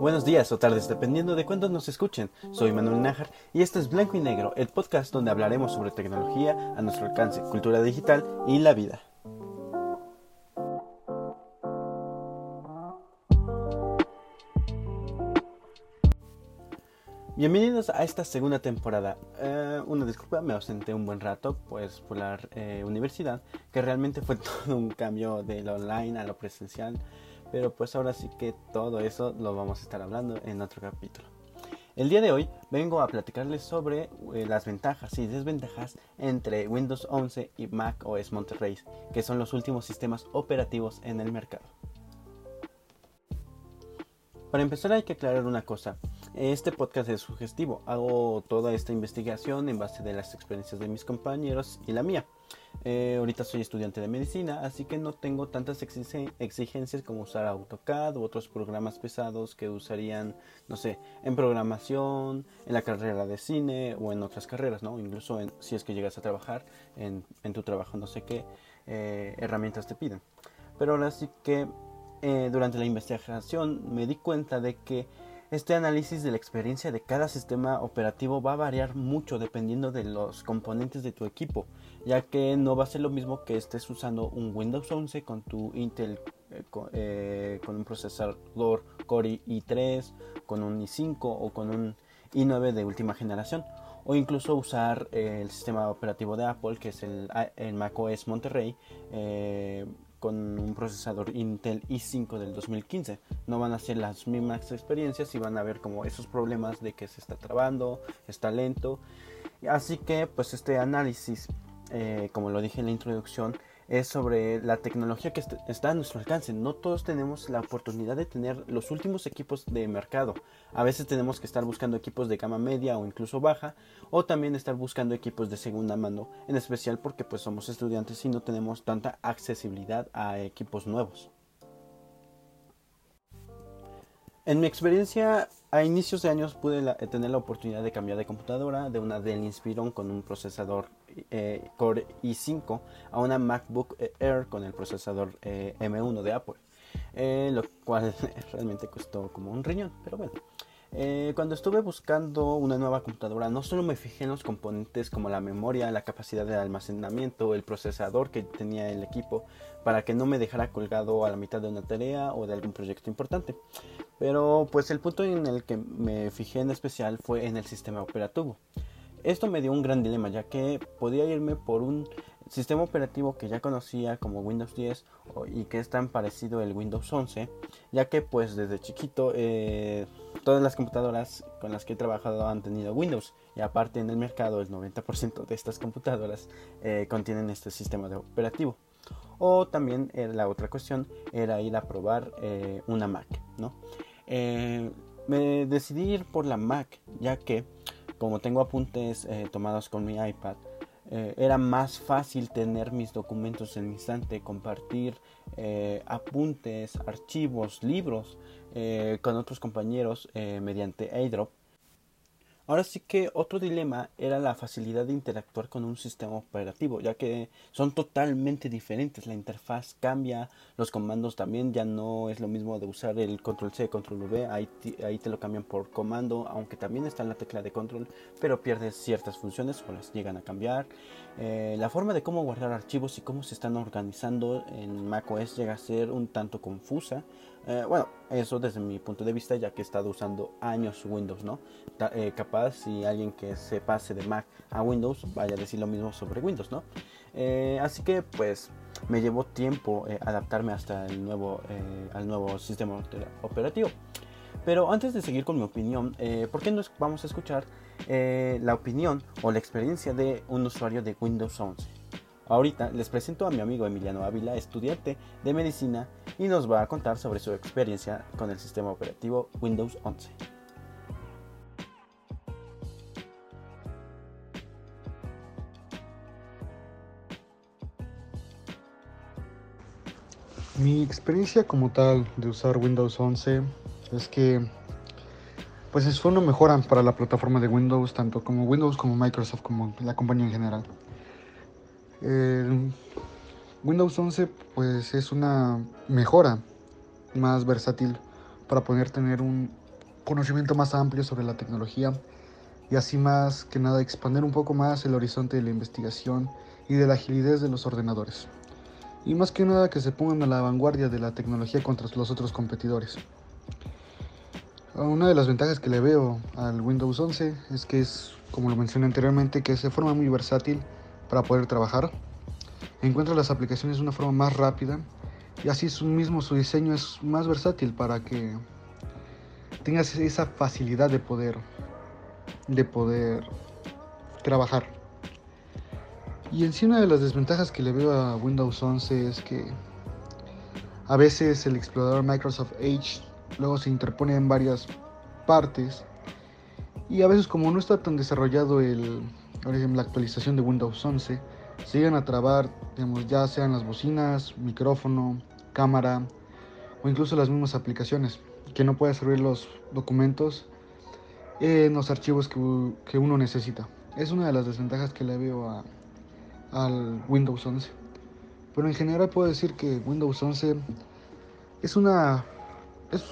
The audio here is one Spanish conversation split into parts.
Buenos días o tardes, dependiendo de cuándo nos escuchen. Soy Manuel Nájar y esto es Blanco y Negro, el podcast donde hablaremos sobre tecnología a nuestro alcance, cultura digital y la vida. Bienvenidos a esta segunda temporada. Eh, una disculpa, me ausenté un buen rato, pues por la eh, universidad, que realmente fue todo un cambio de lo online a lo presencial, pero pues ahora sí que todo eso lo vamos a estar hablando en otro capítulo. El día de hoy vengo a platicarles sobre eh, las ventajas y desventajas entre Windows 11 y Mac OS Monterrey, que son los últimos sistemas operativos en el mercado. Para empezar hay que aclarar una cosa. Este podcast es sugestivo. Hago toda esta investigación en base de las experiencias de mis compañeros y la mía. Eh, ahorita soy estudiante de medicina, así que no tengo tantas exigencias como usar AutoCAD u otros programas pesados que usarían, no sé, en programación, en la carrera de cine o en otras carreras, ¿no? Incluso en, si es que llegas a trabajar en, tu trabajo, no sé qué eh, herramientas te piden. Pero ahora sí que eh, durante la investigación me di cuenta de que este análisis de la experiencia de cada sistema operativo va a variar mucho dependiendo de los componentes de tu equipo, ya que no va a ser lo mismo que estés usando un Windows 11 con tu Intel eh, eh, con, un procesador Core i3, con un i5 o con un i9 de última generación, o incluso usar eh, el sistema operativo de Apple, que es el, el macOS Monterrey con un procesador Intel i5 del 2015. No van a ser las mismas experiencias y van a ver como esos problemas de que se está trabando, está lento. Así que pues este análisis, eh, como lo dije en la introducción, es sobre la tecnología que está a nuestro alcance. No todos tenemos la oportunidad de tener los últimos equipos de mercado. A veces tenemos que estar buscando equipos de gama media o incluso baja, o también estar buscando equipos de segunda mano, en especial porque pues somos estudiantes y no tenemos tanta accesibilidad a equipos nuevos. En mi experiencia, a inicios de años pude tener la oportunidad de cambiar de computadora de una Dell Inspiron con un procesador eh, Core i5 a una MacBook Air con el procesador eh, M1 de Apple, eh, lo cual realmente costó como un riñón, pero bueno. Cuando estuve buscando una nueva computadora, no solo me fijé en los componentes como la memoria, la capacidad de almacenamiento, el procesador que tenía el equipo, para que no me dejara colgado a la mitad de una tarea o de algún proyecto importante. Pero pues el punto en el que me fijé en especial fue en el sistema operativo. Esto me dio un gran dilema ya que podía irme por un sistema operativo que ya conocía como Windows 10 y que es tan parecido el Windows 11 ya que pues desde chiquito eh, todas las computadoras con las que he trabajado han tenido Windows y aparte en el mercado el 90% de estas computadoras eh, contienen este sistema de operativo o también eh, la otra cuestión era ir a probar una Mac ¿no? me decidí ir por la Mac ya que como tengo apuntes tomados con mi iPad, eh, era más fácil tener mis documentos en mi instante, compartir eh, apuntes, archivos, libros con otros compañeros mediante airdrop Ahora sí que otro dilema era la facilidad de interactuar con un sistema operativo, ya que son totalmente diferentes. La interfaz cambia, los comandos también ya no es lo mismo de usar el control C, control V, ahí, ahí te lo cambian por comando, aunque también está en la tecla de control, pero pierdes ciertas funciones o las llegan a cambiar. Eh, la forma de cómo guardar archivos y cómo se están organizando en macOS llega a ser un tanto confusa. Eh, bueno, eso desde mi punto de vista, ya que he estado usando años Windows, ¿no? Eh, capaz si alguien que se pase de Mac a Windows vaya a decir lo mismo sobre Windows, ¿no? Eh, así que pues me llevó tiempo adaptarme hasta el nuevo, al nuevo sistema operativo. Pero antes de seguir con mi opinión, ¿por qué no vamos a escuchar la opinión o la experiencia de un usuario de Windows 11? Ahorita les presento a mi amigo Emiliano Ávila, estudiante de medicina, y nos va a contar sobre su experiencia con el sistema operativo Windows 11. Mi experiencia como tal de usar Windows 11 es que pues es una mejora para la plataforma de Windows, tanto como Windows como Microsoft, como la compañía en general. Windows 11 pues es una mejora más versátil para poder tener un conocimiento más amplio sobre la tecnología y así más que nada expandir un poco más el horizonte de la investigación y de la agilidad de los ordenadores. Y más que nada que se pongan a la vanguardia de la tecnología contra los otros competidores. Una de las ventajas que le veo al Windows 11 es que es, como lo mencioné anteriormente, que se forma muy versátil para poder trabajar. Encuentra las aplicaciones de una forma más rápida y así su mismo su diseño es más versátil para que tengas esa facilidad de poder de poder trabajar. Y en sí una de las desventajas que le veo a Windows 11 es que a veces el explorador Microsoft Edge luego se interpone en varias partes y a veces como no está tan desarrollado el, la actualización de Windows 11, se llegan a trabar, digamos, ya sean las bocinas, micrófono, cámara o incluso las mismas aplicaciones, que no puede servir los documentos en los archivos que, que, uno necesita. Es una de las desventajas que le veo a, al Windows 11. Pero en general puedo decir que Windows 11 es una es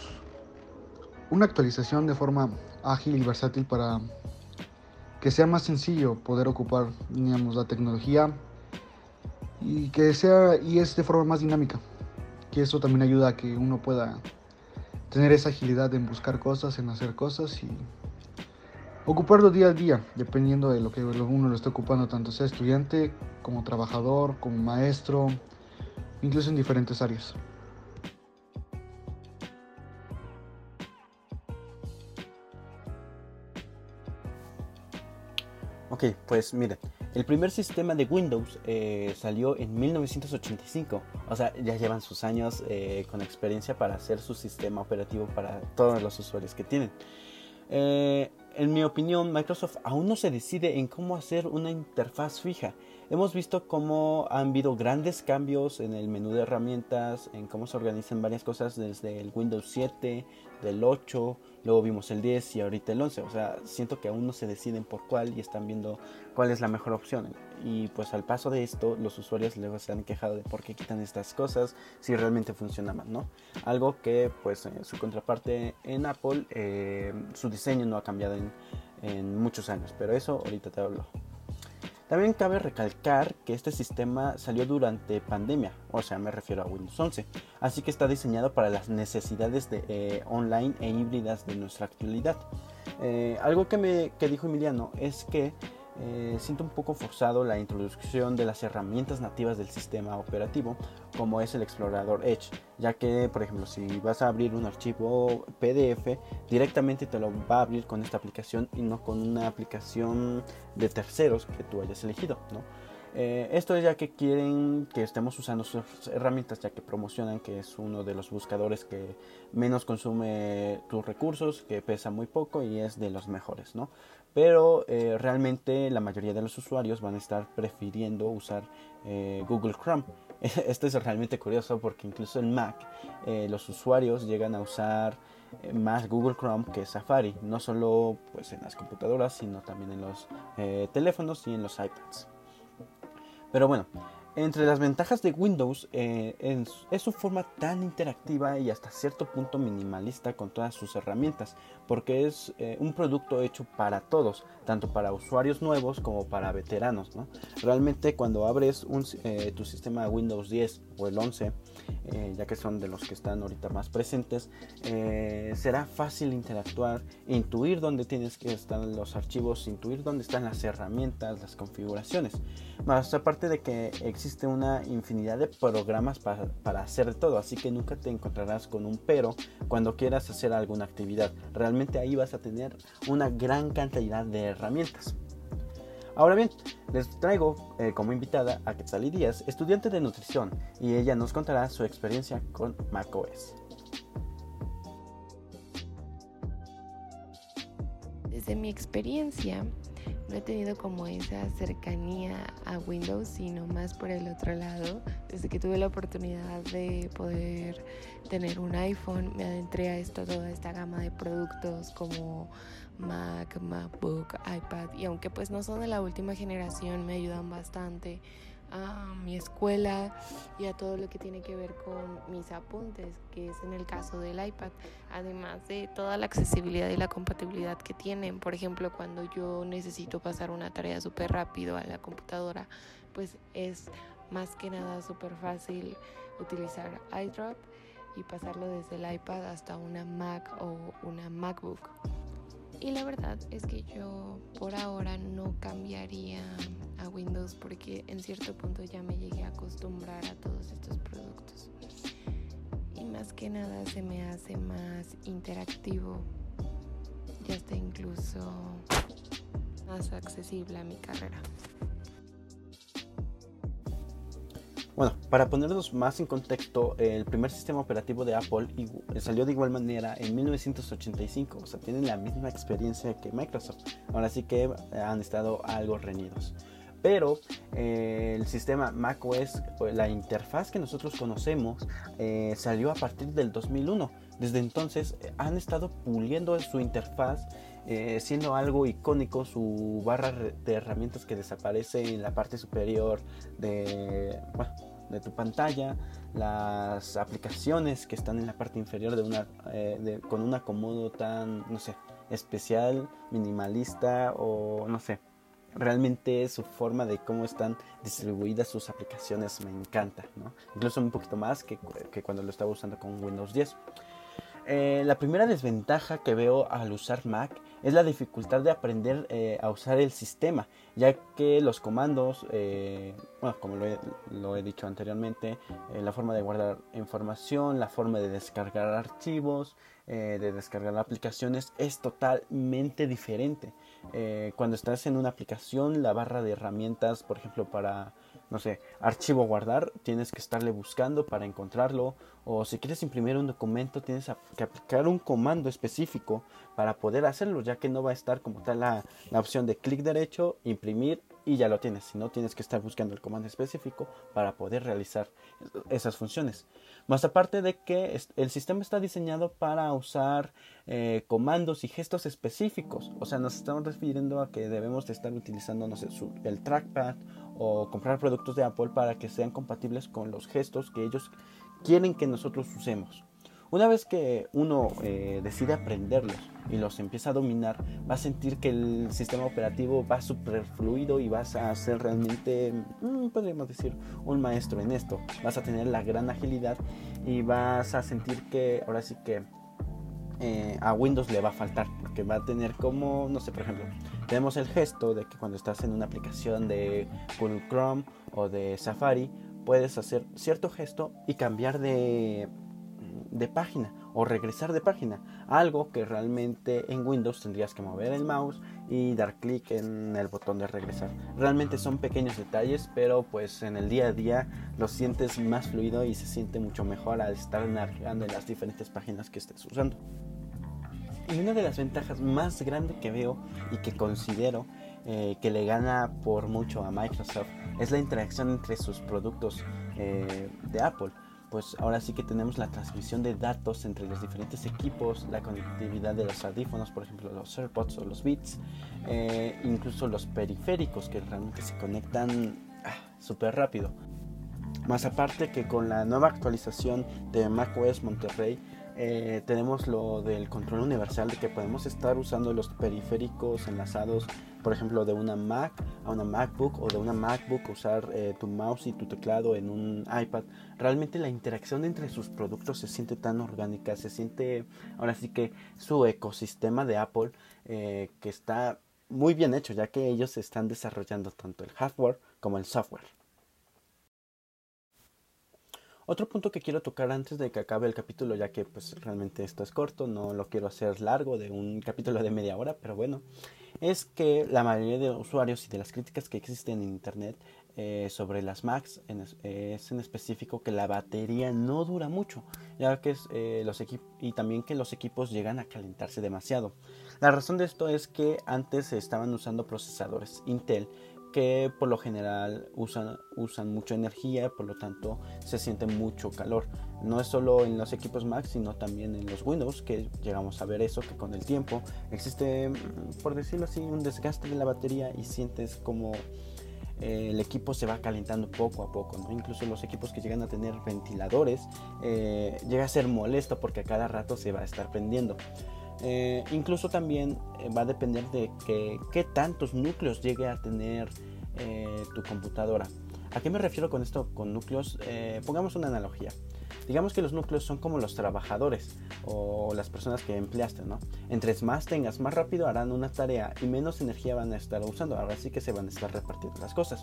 una actualización de forma ágil y versátil para que sea más sencillo poder ocupar digamos, la tecnología y que sea y es de forma más dinámica que eso también ayuda a que uno pueda tener esa agilidad en buscar cosas en hacer cosas y ocuparlo día a día dependiendo de lo que uno lo esté ocupando tanto sea estudiante como trabajador como maestro incluso en diferentes áreas Ok, pues miren, el primer sistema de Windows eh, salió en 1985, o sea, ya llevan sus años eh, con experiencia para hacer su sistema operativo para todos los usuarios que tienen. Eh, en mi opinión, Microsoft aún no se decide en cómo hacer una interfaz fija. Hemos visto cómo han habido grandes cambios en el menú de herramientas, en cómo se organizan varias cosas desde el Windows 7, del 8, luego vimos el 10 y ahorita el 11. O sea, siento que aún no se deciden por cuál y están viendo cuál es la mejor opción. Y pues al paso de esto, los usuarios luego se han quejado de por qué quitan estas cosas si realmente funcionaban, ¿no? Algo que pues en su contraparte en Apple, eh, su diseño no ha cambiado en, en muchos años, pero eso ahorita te hablo. También cabe recalcar que este sistema salió durante pandemia, o sea, me refiero a Windows 11, así que está diseñado para las necesidades de, eh, online e híbridas de nuestra actualidad. Eh, algo que, me, que dijo Emiliano es que eh, siento un poco forzado la introducción de las herramientas nativas del sistema operativo como es el explorador Edge ya que por ejemplo si vas a abrir un archivo PDF directamente te lo va a abrir con esta aplicación y no con una aplicación de terceros que tú hayas elegido ¿no? Eh, esto es ya que quieren que estemos usando sus herramientas ya que promocionan que es uno de los buscadores que menos consume tus recursos, que pesa muy poco y es de los mejores, ¿no? pero eh, realmente la mayoría de los usuarios van a estar prefiriendo usar eh, Google Chrome. Esto es realmente curioso porque incluso en Mac los usuarios llegan a usar más Google Chrome que Safari, no solo pues, en las computadoras, sino también en los teléfonos y en los iPads. Pero bueno, entre las ventajas de Windows eh, es, su forma tan interactiva y hasta cierto punto minimalista con todas sus herramientas, porque es eh, un producto hecho para todos, tanto para usuarios nuevos como para veteranos. Realmente cuando abres eh, tu sistema Windows 10 o el 11, ya que son de los que están ahorita más presentes, será fácil interactuar, intuir dónde tienes que estar los archivos, intuir dónde están las herramientas, las configuraciones. Más aparte de que existe existe una infinidad de programas para, para hacer todo, así que nunca te encontrarás con un pero cuando quieras hacer alguna actividad. Realmente ahí vas a tener una gran cantidad de herramientas. Ahora bien, les traigo eh, como invitada a Quetzali Díaz, estudiante de nutrición, y ella nos contará su experiencia con macOS. Desde mi experiencia, no he tenido como esa cercanía a Windows, sino más por el otro lado. Desde que tuve la oportunidad de poder tener un iPhone, me adentré a esto, toda esta gama de productos como Mac, MacBook, iPad, y aunque pues no son de la última generación, me ayudan bastante a mi escuela y a todo lo que tiene que ver con mis apuntes, que es en el caso del iPad, además de toda la accesibilidad y la compatibilidad que tienen. Por ejemplo, cuando yo necesito pasar una tarea súper rápido a la computadora, pues es más que nada súper fácil utilizar iDrop y pasarlo desde el iPad hasta una Mac o una MacBook. Y la verdad es que yo por ahora no cambiaría a Windows porque en cierto punto ya me llegué a acostumbrar a todos estos productos. Y más que nada se me hace más interactivo y hasta incluso más accesible a mi carrera. Bueno, para ponernos más en contexto, el primer sistema operativo de Apple salió de igual manera en 1985, o sea, tienen la misma experiencia que Microsoft. Ahora sí que han estado algo reñidos. Pero eh, el sistema macOS, la interfaz que nosotros conocemos, eh, salió a partir del 2001. Desde entonces eh, han estado puliendo su interfaz siendo algo icónico su barra de herramientas que desaparece en la parte superior de, de tu pantalla, las aplicaciones que están en la parte inferior de una, eh, con un acomodo tan, no sé, especial, minimalista o no sé. Realmente su forma de cómo están distribuidas sus aplicaciones me encanta, ¿no? Incluso un poquito más que, que cuando lo estaba usando con Windows 10. Eh, la primera desventaja que veo al usar Mac es la dificultad de aprender eh, a usar el sistema, ya que los comandos, eh, bueno, como lo he, dicho anteriormente, la forma de guardar información, la forma de descargar archivos, de descargar aplicaciones es totalmente diferente. cuando estás en una aplicación, la barra de herramientas, por ejemplo, para no sé, archivo guardar, tienes que estarle buscando para encontrarlo. O si quieres imprimir un documento, tienes que aplicar un comando específico para poder hacerlo, ya que no va a estar como tal la, la opción de clic derecho, imprimir y ya lo tienes. Si no, tienes que estar buscando el comando específico para poder realizar esas funciones. Más aparte de que el sistema está diseñado para usar eh, comandos y gestos específicos. O sea, nos estamos refiriendo a que debemos de estar utilizando, no sé, el trackpad o comprar productos de Apple para que sean compatibles con los gestos que ellos quieren que nosotros usemos. Una vez que uno eh, decide aprenderlos y los empieza a dominar, va a sentir que el sistema operativo va súper fluido y vas a ser realmente, mm, podríamos decir, un maestro en esto. Vas a tener la gran agilidad y vas a sentir que ahora sí que eh, a Windows le va a faltar, porque va a tener como, no sé, por ejemplo, tenemos el gesto de que cuando estás en una aplicación de Google Chrome o de Safari, puedes hacer cierto gesto y cambiar de de página o regresar de página. Algo que realmente en Windows tendrías que mover el mouse y dar clic en el botón de regresar. Realmente son pequeños detalles, pero pues en el día a día lo sientes más fluido y se siente mucho mejor al estar navegando en las diferentes páginas que estés usando. Y una de las ventajas más grandes que veo y que considero eh, que le gana por mucho a Microsoft es la interacción entre sus productos eh, de Apple pues ahora sí que tenemos la transmisión de datos entre los diferentes equipos, la conectividad de los audífonos, por ejemplo los AirPods o los Beats, eh, incluso los periféricos que realmente se conectan ah, súper rápido. Más aparte que con la nueva actualización de macOS Monterrey, eh, tenemos lo del control universal de que podemos estar usando los periféricos enlazados por ejemplo, de una Mac a una MacBook o de una MacBook usar eh, tu mouse y tu teclado en un iPad. Realmente la interacción entre sus productos se siente tan orgánica, se siente ahora sí que su ecosistema de Apple eh, que está muy bien hecho, ya que ellos están desarrollando tanto el hardware como el software. Otro punto que quiero tocar antes de que acabe el capítulo, ya que pues realmente esto es corto, no lo quiero hacer largo de un capítulo de media hora, pero bueno, es que la mayoría de usuarios y de las críticas que existen en Internet eh, sobre las Macs es en específico que la batería no dura mucho, ya que es, eh, los y también que los equipos llegan a calentarse demasiado. La razón de esto es que antes se estaban usando procesadores Intel que por lo general usan, usan mucha energía, por lo tanto se siente mucho calor. No es solo en los equipos Mac, sino también en los Windows, que llegamos a ver eso, que con el tiempo existe, por decirlo así, un desgaste de la batería y sientes como eh, el equipo se va calentando poco a poco, ¿no? Incluso los equipos que llegan a tener ventiladores eh, llega a ser molesto porque a cada rato se va a estar prendiendo. Eh, incluso también va a depender de qué tantos núcleos llegue a tener tu computadora. ¿A qué me refiero con esto, con núcleos? pongamos una analogía. Digamos que los núcleos son como los trabajadores o las personas que empleaste, ¿no? Entre más tengas, más rápido harán una tarea y menos energía van a estar usando. Ahora sí que se van a estar repartiendo las cosas.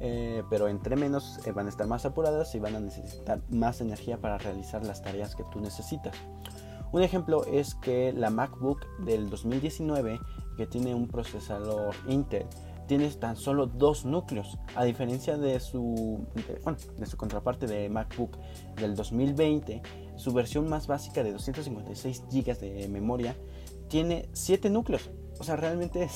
Eh, pero entre menos eh, van a estar más apuradas y van a necesitar más energía para realizar las tareas que tú necesitas. Un ejemplo es que la MacBook del 2019, que tiene un procesador Intel, tiene tan solo dos núcleos, a diferencia de su, de, su contraparte de MacBook del 2020, su versión más básica de 256 GB de memoria tiene 7 núcleos. O sea, realmente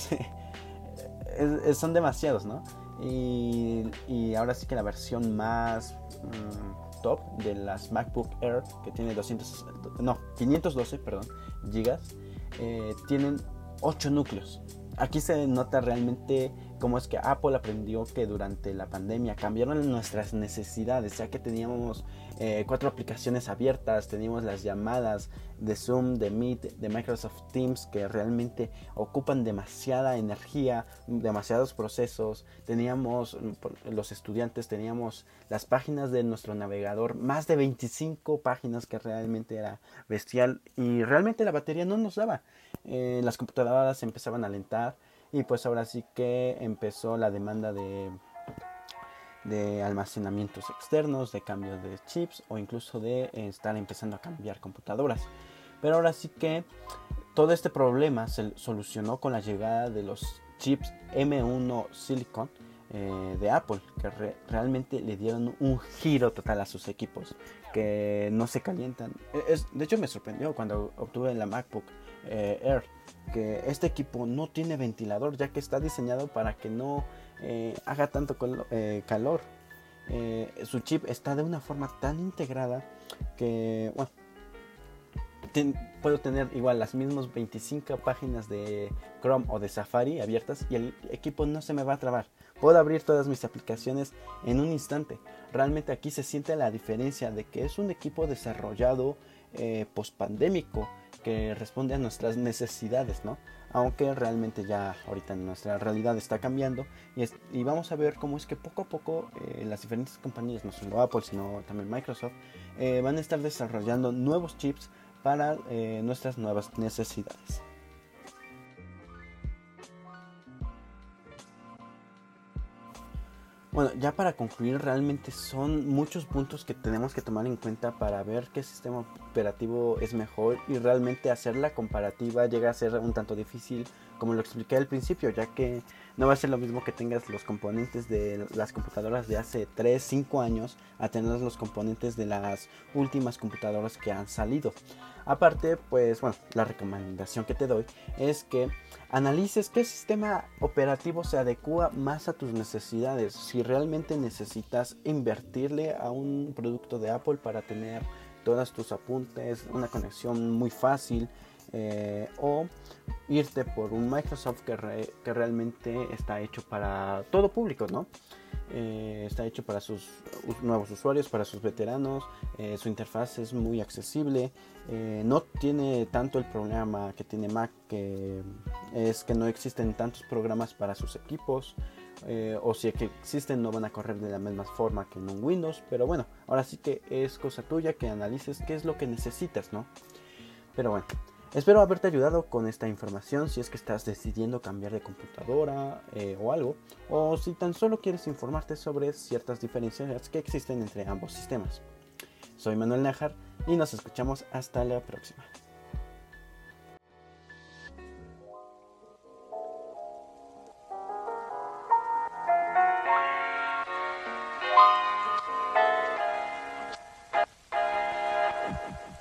son demasiados, ¿no? Y, ahora sí que la versión más mm, top de las MacBook Air, que tiene 200, no, 512, perdón, gigas, eh, tienen 8 núcleos. Aquí se nota realmente cómo es que Apple aprendió que durante la pandemia cambiaron nuestras necesidades, ya que teníamos eh, cuatro aplicaciones abiertas, teníamos las llamadas de Zoom, de Meet, de Microsoft Teams que realmente ocupan demasiada energía, demasiados procesos, teníamos los estudiantes, teníamos las páginas de nuestro navegador, más de 25 páginas que realmente era bestial y realmente la batería no nos daba. Eh, las computadoras empezaban a alentar y pues ahora sí que empezó la demanda de, de almacenamientos externos, de cambio de chips o incluso de estar empezando a cambiar computadoras. Pero ahora sí que todo este problema se solucionó con la llegada de los chips M1 Silicon eh, de Apple, que realmente le dieron un giro total a sus equipos, que no se calientan. E-, de hecho me sorprendió cuando obtuve la MacBook eh, Air que este equipo no tiene ventilador ya que está diseñado para que no eh, haga tanto eh, calor. su chip está de una forma tan integrada que bueno, puedo tener igual las mismas 25 páginas de Chrome o de Safari abiertas y el equipo no se me va a trabar. Puedo abrir todas mis aplicaciones en un instante. Realmente aquí se siente la diferencia de que es un equipo desarrollado eh, post-pandémico responde a nuestras necesidades, ¿no? Aunque realmente ya ahorita nuestra realidad está cambiando y, vamos a ver cómo es que poco a poco eh, las diferentes compañías, no solo Apple, sino también Microsoft, eh, van a estar desarrollando nuevos chips para eh, nuestras nuevas necesidades. Bueno, ya para concluir, realmente son muchos puntos que tenemos que tomar en cuenta para ver qué sistema operativo es mejor y realmente hacer la comparativa llega a ser un tanto difícil, como lo expliqué al principio, ya que no va a ser lo mismo que tengas los componentes de las computadoras de hace 3, 5 años a tener los componentes de las últimas computadoras que han salido. Aparte, pues bueno, la recomendación que te doy es que analices qué sistema operativo se adecua más a tus necesidades. Si realmente necesitas invertirle a un producto de Apple para tener todas tus apuntes, una conexión muy fácil, eh, o irte por un Microsoft que, que, realmente está hecho para todo público, ¿no? Eh, está hecho para sus nuevos usuarios, para sus veteranos, eh, su interfaz es muy accesible, no tiene tanto el programa que tiene Mac, que es que no existen tantos programas para sus equipos, o si que existen no van a correr de la misma forma que en un Windows, pero bueno, ahora sí que es cosa tuya que analices qué es lo que necesitas, ¿no? Pero bueno, Espero haberte ayudado con esta información si es que estás decidiendo cambiar de computadora eh, o algo, o si tan solo quieres informarte sobre ciertas diferencias que existen entre ambos sistemas. Soy Manuel Najar y nos escuchamos hasta la próxima.